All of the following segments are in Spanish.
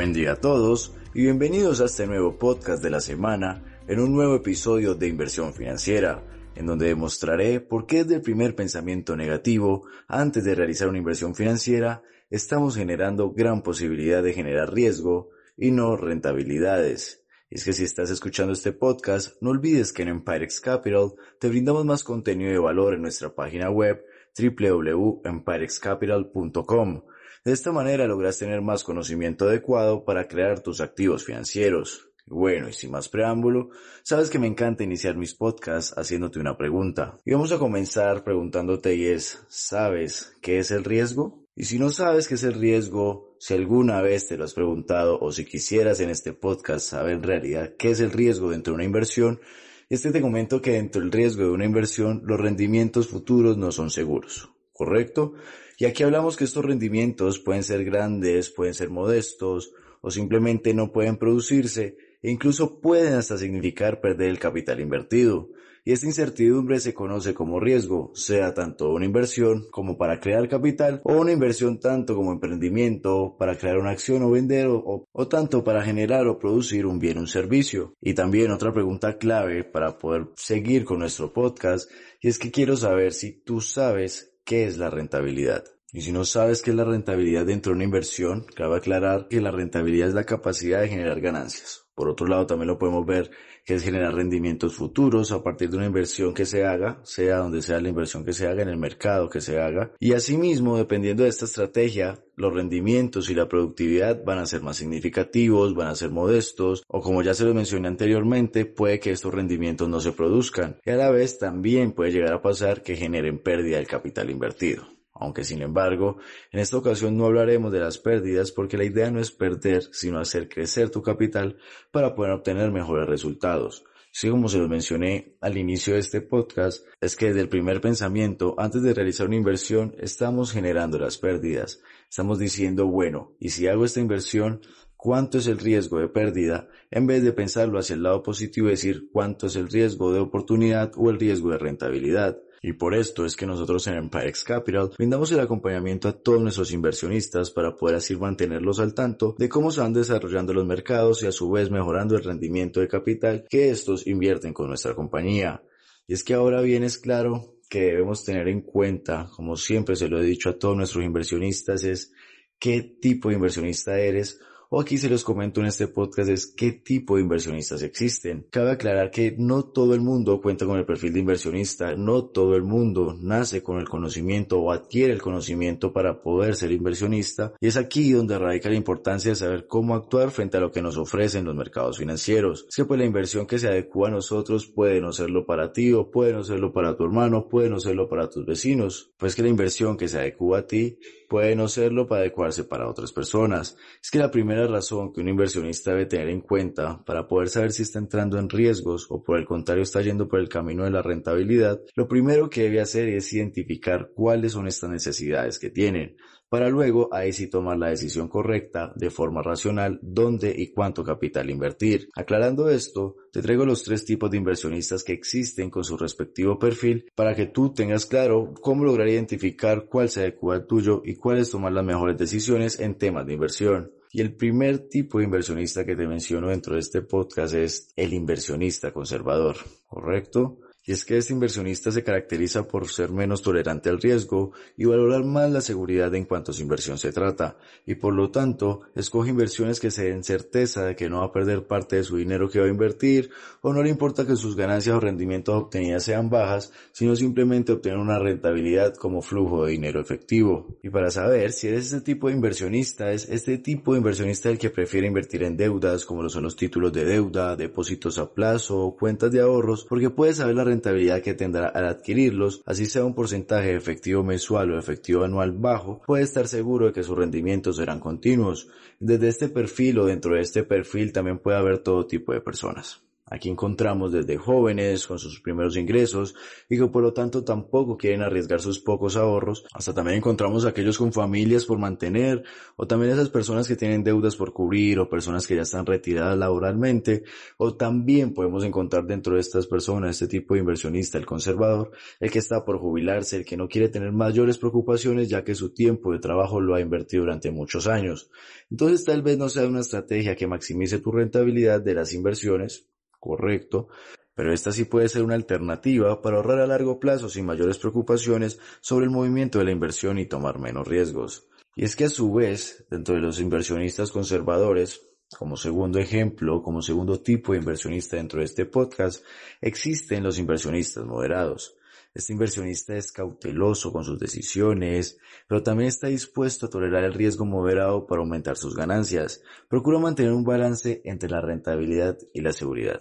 Buen día a todos y bienvenidos a este nuevo podcast de la semana en un nuevo episodio de Inversión Financiera, en donde demostraré por qué desde el primer pensamiento negativo, antes de realizar una inversión financiera, estamos generando gran posibilidad de generar riesgo y no rentabilidades. Es que si estás escuchando este podcast, no olvides que en Empirex Capital te brindamos más contenido de valor en nuestra página web www.empirexcapital.com. De esta manera logras tener más conocimiento adecuado para crear tus activos financieros. Bueno, y sin más preámbulo, sabes que me encanta iniciar mis podcasts haciéndote una pregunta. Y vamos a comenzar preguntándote y es, ¿sabes qué es el riesgo? Y si no sabes qué es el riesgo, si alguna vez te lo has preguntado o si quisieras en este podcast saber en realidad qué es el riesgo dentro de una inversión, este te comento que dentro del riesgo de una inversión los rendimientos futuros no son seguros, ¿correcto? Y aquí hablamos que estos rendimientos pueden ser grandes, pueden ser modestos o simplemente no pueden producirse e incluso pueden hasta significar perder el capital invertido y esta incertidumbre se conoce como riesgo, sea tanto una inversión como para crear capital o una inversión tanto como emprendimiento para crear una acción o vender o, o tanto para generar o producir un bien o un servicio. Y también otra pregunta clave para poder seguir con nuestro podcast y es que quiero saber si tú sabes qué es la rentabilidad. Y si no sabes qué es la rentabilidad dentro de una inversión, cabe aclarar que la rentabilidad es la capacidad de generar ganancias. Por otro lado, también lo podemos ver que es generar rendimientos futuros a partir de una inversión que se haga, sea donde sea la inversión que se haga, en el mercado que se haga. Y asimismo, dependiendo de esta estrategia, los rendimientos y la productividad van a ser más significativos, van a ser modestos, o como ya se lo mencioné anteriormente, puede que estos rendimientos no se produzcan. Y a la vez también puede llegar a pasar que generen pérdida del capital invertido aunque sin embargo, en esta ocasión no hablaremos de las pérdidas porque la idea no es perder, sino hacer crecer tu capital para poder obtener mejores resultados. Sí, como se los mencioné al inicio de este podcast, es que desde el primer pensamiento, antes de realizar una inversión, estamos generando las pérdidas. Estamos diciendo, bueno, y si hago esta inversión, ¿cuánto es el riesgo de pérdida? En vez de pensarlo hacia el lado positivo y decir cuánto es el riesgo de oportunidad o el riesgo de rentabilidad. Y por esto es que nosotros en Empirex Capital brindamos el acompañamiento a todos nuestros inversionistas para poder así mantenerlos al tanto de cómo se van desarrollando los mercados y a su vez mejorando el rendimiento de capital que estos invierten con nuestra compañía. Y es que ahora bien es claro que debemos tener en cuenta, como siempre se lo he dicho a todos nuestros inversionistas, es qué tipo de inversionista eres o aquí se los comento en este podcast es qué tipo de inversionistas existen. Cabe aclarar que no todo el mundo cuenta con el perfil de inversionista, no todo el mundo nace con el conocimiento o adquiere el conocimiento para poder ser inversionista y es aquí donde radica la importancia de saber cómo actuar frente a lo que nos ofrecen los mercados financieros. Es que pues la inversión que se adecua a nosotros puede no serlo para ti o puede no serlo para tu hermano, puede no serlo para tus vecinos. Pues que la inversión que se adecua a ti puede no serlo para adecuarse para otras personas. Es que la primera razón que un inversionista debe tener en cuenta para poder saber si está entrando en riesgos o por el contrario está yendo por el camino de la rentabilidad, lo primero que debe hacer es identificar cuáles son estas necesidades que tienen para luego ahí sí tomar la decisión correcta de forma racional dónde y cuánto capital invertir. Aclarando esto, te traigo los tres tipos de inversionistas que existen con su respectivo perfil para que tú tengas claro cómo lograr identificar cuál se adecua al tuyo y cuáles tomar las mejores decisiones en temas de inversión. Y el primer tipo de inversionista que te menciono dentro de este podcast es el inversionista conservador, ¿correcto? Y es que este inversionista se caracteriza por ser menos tolerante al riesgo y valorar más la seguridad en cuanto a su inversión se trata, y por lo tanto escoge inversiones que se den certeza de que no va a perder parte de su dinero que va a invertir, o no le importa que sus ganancias o rendimientos obtenidas sean bajas, sino simplemente obtener una rentabilidad como flujo de dinero efectivo. Y para saber si eres este tipo de inversionista, es este tipo de inversionista el que prefiere invertir en deudas como lo son los títulos de deuda, depósitos a plazo o cuentas de ahorros, porque puede saber la rentabilidad que tendrá al adquirirlos, así sea un porcentaje efectivo mensual o efectivo anual bajo, puede estar seguro de que sus rendimientos serán continuos. Desde este perfil o dentro de este perfil también puede haber todo tipo de personas. Aquí encontramos desde jóvenes con sus primeros ingresos y que por lo tanto tampoco quieren arriesgar sus pocos ahorros, hasta también encontramos aquellos con familias por mantener o también esas personas que tienen deudas por cubrir o personas que ya están retiradas laboralmente o también podemos encontrar dentro de estas personas este tipo de inversionista, el conservador, el que está por jubilarse, el que no quiere tener mayores preocupaciones ya que su tiempo de trabajo lo ha invertido durante muchos años. Entonces tal vez no sea una estrategia que maximice tu rentabilidad de las inversiones, correcto, pero esta sí puede ser una alternativa para ahorrar a largo plazo sin mayores preocupaciones sobre el movimiento de la inversión y tomar menos riesgos. Y es que a su vez, dentro de los inversionistas conservadores, como segundo ejemplo, como segundo tipo de inversionista dentro de este podcast, existen los inversionistas moderados. Este inversionista es cauteloso con sus decisiones, pero también está dispuesto a tolerar el riesgo moderado para aumentar sus ganancias. Procura mantener un balance entre la rentabilidad y la seguridad.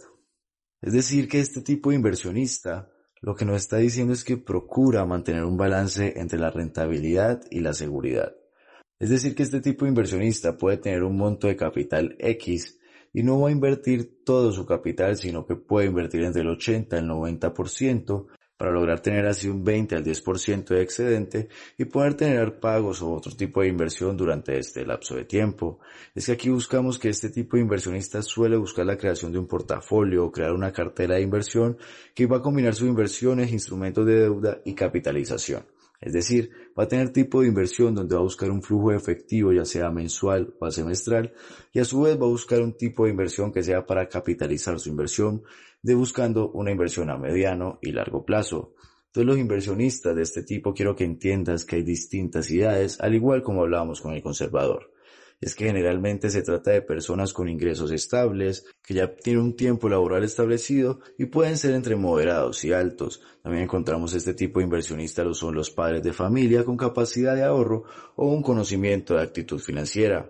Es decir, que este tipo de inversionista lo que nos está diciendo es que procura mantener un balance entre la rentabilidad y la seguridad. Es decir, que este tipo de inversionista puede tener un monto de capital X y no va a invertir todo su capital, sino que puede invertir entre el 80 y el 90% para lograr tener así un 20 al 10% de excedente y poder tener pagos o otro tipo de inversión durante este lapso de tiempo. Es que aquí buscamos que este tipo de inversionista suele buscar la creación de un portafolio o crear una cartera de inversión que va a combinar sus inversiones, instrumentos de deuda y capitalización. Es decir, va a tener tipo de inversión donde va a buscar un flujo efectivo, ya sea mensual o semestral, y a su vez va a buscar un tipo de inversión que sea para capitalizar su inversión, de buscando una inversión a mediano y largo plazo. Entonces los inversionistas de este tipo quiero que entiendas que hay distintas ideas, al igual como hablábamos con el conservador es que generalmente se trata de personas con ingresos estables, que ya tienen un tiempo laboral establecido y pueden ser entre moderados y altos. También encontramos este tipo de inversionistas lo son los padres de familia con capacidad de ahorro o un conocimiento de actitud financiera.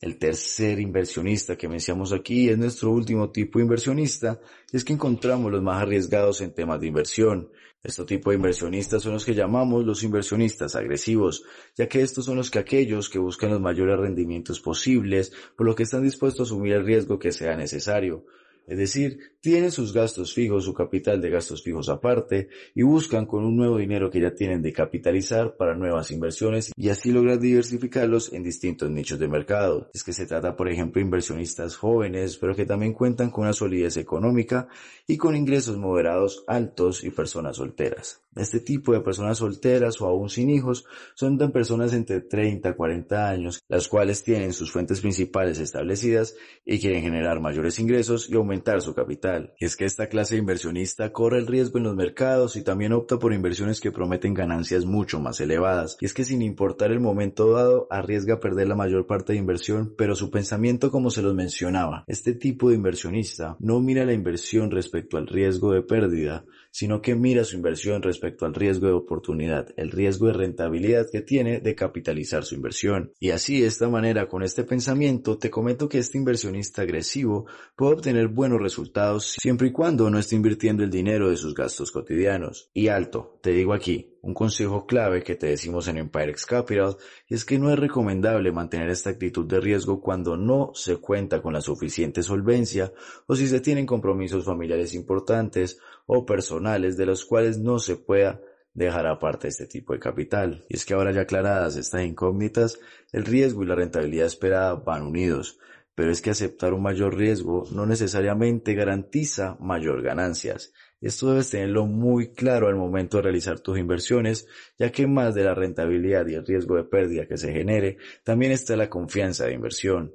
El tercer inversionista que mencionamos aquí es nuestro último tipo de inversionista, y es que encontramos los más arriesgados en temas de inversión. Este tipo de inversionistas son los que llamamos los inversionistas agresivos, ya que estos son los que aquellos que buscan los mayores rendimientos posibles, por lo que están dispuestos a asumir el riesgo que sea necesario. Es decir, tienen sus gastos fijos, su capital de gastos fijos aparte, y buscan con un nuevo dinero que ya tienen de capitalizar para nuevas inversiones y así lograr diversificarlos en distintos nichos de mercado. Es que se trata, por ejemplo, de inversionistas jóvenes, pero que también cuentan con una solidez económica y con ingresos moderados altos y personas solteras. Este tipo de personas solteras o aún sin hijos son tan personas entre 30 a 40 años, las cuales tienen sus fuentes principales establecidas y quieren generar mayores ingresos y aumentar su capital. Y es que esta clase de inversionista corre el riesgo en los mercados y también opta por inversiones que prometen ganancias mucho más elevadas. Y es que sin importar el momento dado, arriesga perder la mayor parte de inversión, pero su pensamiento como se los mencionaba, este tipo de inversionista no mira la inversión respecto al riesgo de pérdida, sino que mira su inversión respecto al riesgo de oportunidad, el riesgo de rentabilidad que tiene de capitalizar su inversión. Y así, de esta manera, con este pensamiento, te comento que este inversionista agresivo puede obtener buenos resultados siempre y cuando no esté invirtiendo el dinero de sus gastos cotidianos. Y alto, te digo aquí, un consejo clave que te decimos en Empirex Capital es que no es recomendable mantener esta actitud de riesgo cuando no se cuenta con la suficiente solvencia o si se tienen compromisos familiares importantes o personales de los cuales no se pueda dejar aparte este tipo de capital. Y es que ahora ya aclaradas estas incógnitas, el riesgo y la rentabilidad esperada van unidos pero es que aceptar un mayor riesgo no necesariamente garantiza mayor ganancias. Esto debes tenerlo muy claro al momento de realizar tus inversiones, ya que más de la rentabilidad y el riesgo de pérdida que se genere, también está la confianza de inversión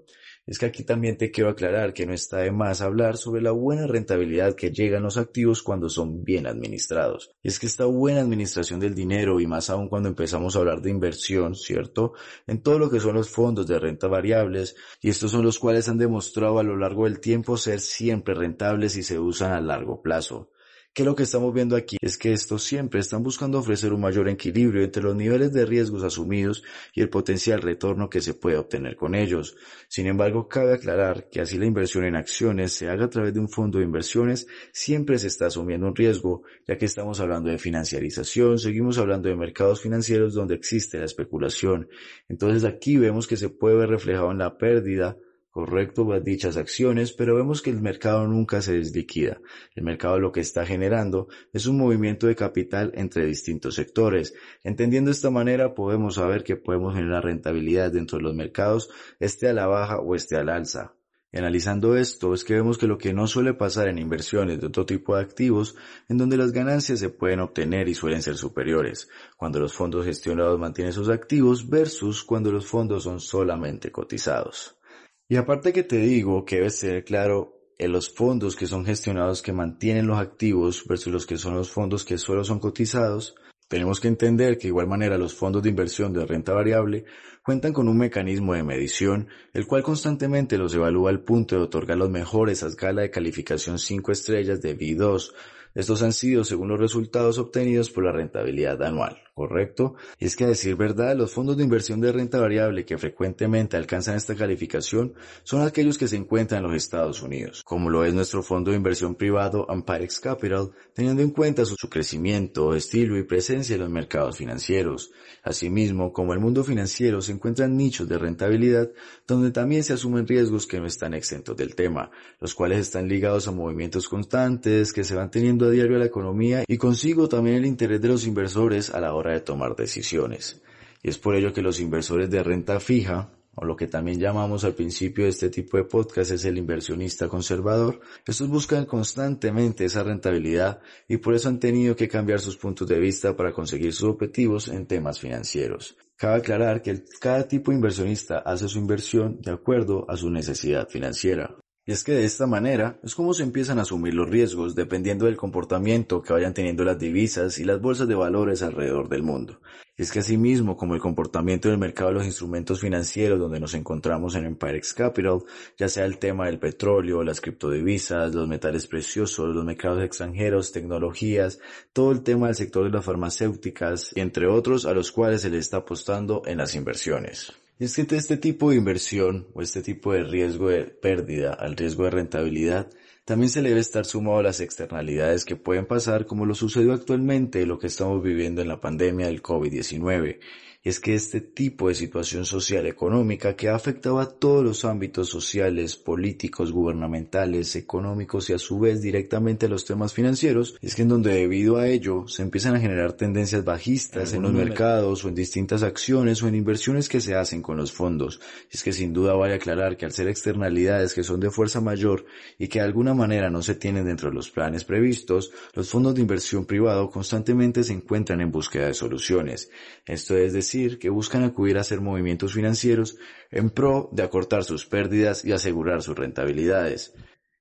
es que aquí también te quiero aclarar que no está de más hablar sobre la buena rentabilidad que llegan los activos cuando son bien administrados. Y es que esta buena administración del dinero y más aún cuando empezamos a hablar de inversión, ¿cierto? En todo lo que son los fondos de renta variables y estos son los cuales han demostrado a lo largo del tiempo ser siempre rentables y se usan a largo plazo que lo que estamos viendo aquí es que estos siempre están buscando ofrecer un mayor equilibrio entre los niveles de riesgos asumidos y el potencial retorno que se puede obtener con ellos. Sin embargo, cabe aclarar que así la inversión en acciones se haga a través de un fondo de inversiones, siempre se está asumiendo un riesgo, ya que estamos hablando de financiarización, seguimos hablando de mercados financieros donde existe la especulación. Entonces aquí vemos que se puede ver reflejado en la pérdida correcto dichas acciones, pero vemos que el mercado nunca se desliquida. El mercado lo que está generando es un movimiento de capital entre distintos sectores. Entendiendo esta manera podemos saber que podemos generar rentabilidad dentro de los mercados, esté a la baja o esté al alza. Analizando esto es que vemos que lo que no suele pasar en inversiones de otro tipo de activos, en donde las ganancias se pueden obtener y suelen ser superiores, cuando los fondos gestionados mantienen sus activos versus cuando los fondos son solamente cotizados. Y aparte que te digo que debe ser claro en los fondos que son gestionados que mantienen los activos versus los que son los fondos que solo son cotizados, tenemos que entender que de igual manera los fondos de inversión de renta variable cuentan con un mecanismo de medición, el cual constantemente los evalúa al punto de otorgar los mejores a escala de calificación 5 estrellas de B2, estos han sido según los resultados obtenidos por la rentabilidad anual, ¿correcto? Y es que a decir verdad, los fondos de inversión de renta variable que frecuentemente alcanzan esta calificación son aquellos que se encuentran en los Estados Unidos, como lo es nuestro fondo de inversión privado Ampirex Capital, teniendo en cuenta su, crecimiento, estilo y presencia en los mercados financieros. Asimismo, como el mundo financiero se encuentra en nichos de rentabilidad donde también se asumen riesgos que no están exentos del tema, los cuales están ligados a movimientos constantes que se van teniendo a diario a la economía y consigo también el interés de los inversores a la hora de tomar decisiones. Y es por ello que los inversores de renta fija, o lo que también llamamos al principio de este tipo de podcast es el inversionista conservador, estos buscan constantemente esa rentabilidad y por eso han tenido que cambiar sus puntos de vista para conseguir sus objetivos en temas financieros. Cabe aclarar que cada tipo de inversionista hace su inversión de acuerdo a su necesidad financiera. Y es que de esta manera es como se empiezan a asumir los riesgos dependiendo del comportamiento que vayan teniendo las divisas y las bolsas de valores alrededor del mundo. Y es que asimismo como el comportamiento del mercado de los instrumentos financieros donde nos encontramos en Empirex Capital, ya sea el tema del petróleo, las criptodivisas, los metales preciosos, los mercados extranjeros, tecnologías, todo el tema del sector de las farmacéuticas, entre otros a los cuales se le está apostando en las inversiones. Es que este tipo de inversión o este tipo de riesgo de pérdida al riesgo de rentabilidad también se le debe estar sumado a las externalidades que pueden pasar como lo sucedió actualmente lo que estamos viviendo en la pandemia del COVID-19 es que este tipo de situación social económica que ha afectado a todos los ámbitos sociales, políticos, gubernamentales, económicos y a su vez directamente a los temas financieros, es que en donde debido a ello se empiezan a generar tendencias bajistas en los mercados o en distintas acciones o en inversiones que se hacen con los fondos. Es que sin duda vale aclarar que al ser externalidades que son de fuerza mayor y que de alguna manera no se tienen dentro de los planes previstos, los fondos de inversión privado constantemente se encuentran en búsqueda de soluciones. Esto es decir, que buscan acudir a hacer movimientos financieros en pro de acortar sus pérdidas y asegurar sus rentabilidades.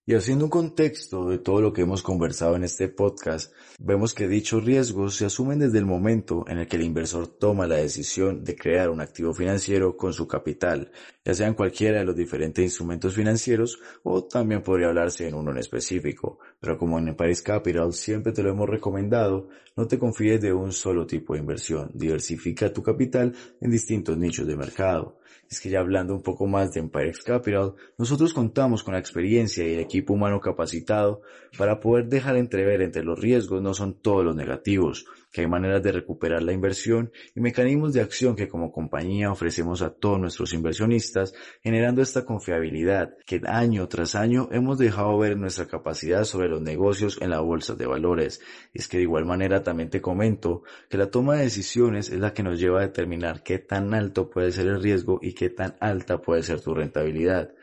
Y haciendo un contexto de todo lo que hemos conversado en este podcast, vemos que dichos riesgos se asumen desde el momento en el que el inversor toma la decisión de crear un activo financiero con su capital, ya sean cualquiera de los diferentes instrumentos financieros o también podría hablarse en uno en específico. Pero como en Paris Capital siempre te lo hemos recomendado, no te confíes de un solo tipo de inversión, diversifica tu capital en distintos nichos de mercado es que ya hablando un poco más de Empirex Capital, nosotros contamos con la experiencia y el equipo humano capacitado para poder dejar entrever entre los riesgos no son todos los negativos, que hay maneras de recuperar la inversión y mecanismos de acción que como compañía ofrecemos a todos nuestros inversionistas, generando esta confiabilidad que año tras año hemos dejado ver nuestra capacidad sobre los negocios en la bolsa de valores. Es que de igual manera también te comento que la toma de decisiones es la que nos lleva a determinar qué tan alto puede ser el riesgo y qué tan alta puede ser tu rentabilidad.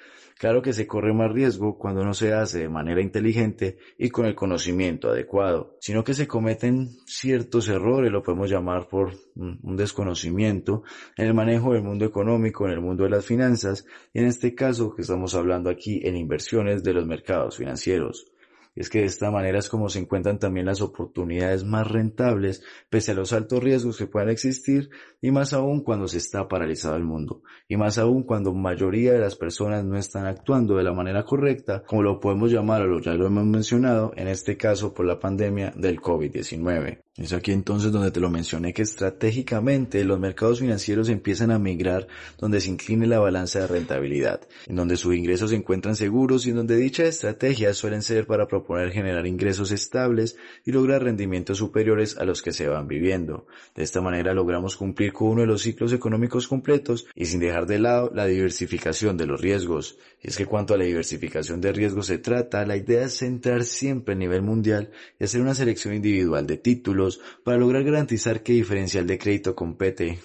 Claro que se corre más riesgo cuando no se hace de manera inteligente y con el conocimiento adecuado, sino que se cometen ciertos errores, lo podemos llamar por un desconocimiento en el manejo del mundo económico, en el mundo de las finanzas y en este caso que estamos hablando aquí en inversiones de los mercados financieros. Es que de esta manera es como se encuentran también las oportunidades más rentables, pese a los altos riesgos que puedan existir, y más aún cuando se está paralizado el mundo, y más aún cuando mayoría de las personas no están actuando de la manera correcta, como lo podemos llamar o ya lo hemos mencionado, en este caso por la pandemia del COVID-19. Es aquí entonces donde te lo mencioné que estratégicamente los mercados financieros empiezan a migrar donde se incline la balanza de rentabilidad, en donde sus ingresos se encuentran seguros y en donde dichas estrategias suelen ser para proponer generar ingresos estables y lograr rendimientos superiores a los que se van viviendo. De esta manera logramos cumplir con uno de los ciclos económicos completos y sin dejar de lado la diversificación de los riesgos. Y es que cuanto a la diversificación de riesgos se trata, la idea es centrar siempre a nivel mundial y hacer una selección individual de títulos para lograr garantizar que diferencial de crédito compete.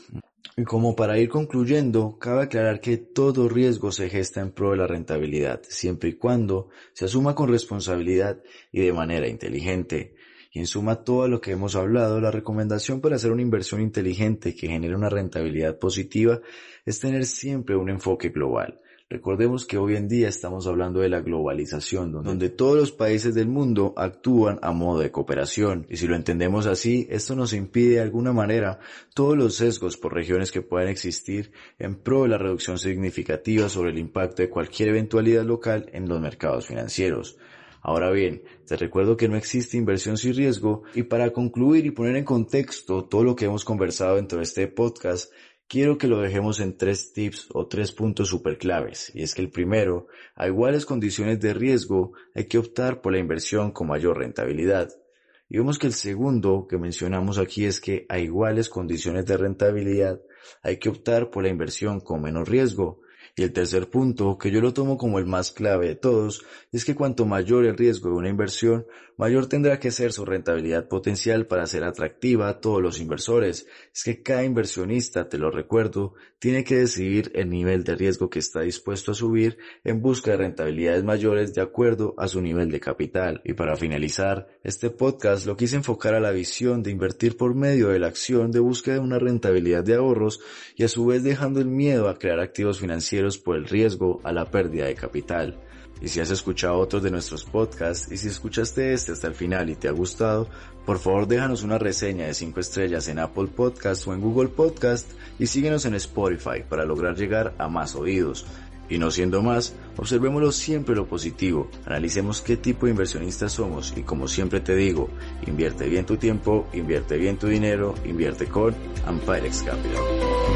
Y como para ir concluyendo, cabe aclarar que todo riesgo se gesta en pro de la rentabilidad, siempre y cuando se asuma con responsabilidad y de manera inteligente. Y en suma todo lo que hemos hablado, la recomendación para hacer una inversión inteligente que genere una rentabilidad positiva es tener siempre un enfoque global. Recordemos que hoy en día estamos hablando de la globalización, donde todos los países del mundo actúan a modo de cooperación. Y si lo entendemos así, esto nos impide de alguna manera todos los sesgos por regiones que puedan existir en pro de la reducción significativa sobre el impacto de cualquier eventualidad local en los mercados financieros. Ahora bien, te recuerdo que no existe inversión sin riesgo y para concluir y poner en contexto todo lo que hemos conversado dentro de este podcast, quiero que lo dejemos en tres tips o tres puntos super claves. Y es que el primero, a iguales condiciones de riesgo, hay que optar por la inversión con mayor rentabilidad. Y vemos que el segundo que mencionamos aquí es que a iguales condiciones de rentabilidad hay que optar por la inversión con menos riesgo. Y el tercer punto, que yo lo tomo como el más clave de todos, es que cuanto mayor el riesgo de una inversión, mayor tendrá que ser su rentabilidad potencial para ser atractiva a todos los inversores. Es que cada inversionista, te lo recuerdo, tiene que decidir el nivel de riesgo que está dispuesto a subir en busca de rentabilidades mayores de acuerdo a su nivel de capital. Y para finalizar, este podcast lo quise enfocar a la visión de invertir por medio de la acción de búsqueda de una rentabilidad de ahorros y a su vez dejando el miedo a crear activos por el riesgo a la pérdida de capital. Y si has escuchado otros de nuestros podcasts y si escuchaste este hasta el final y te ha gustado, por favor déjanos una reseña de 5 estrellas en Apple Podcast o en Google Podcast y síguenos en Spotify para lograr llegar a más oídos. Y no siendo más, observémoslo siempre lo positivo, analicemos qué tipo de inversionistas somos y como siempre te digo, invierte bien tu tiempo, invierte bien tu dinero, invierte con Ampirex Capital.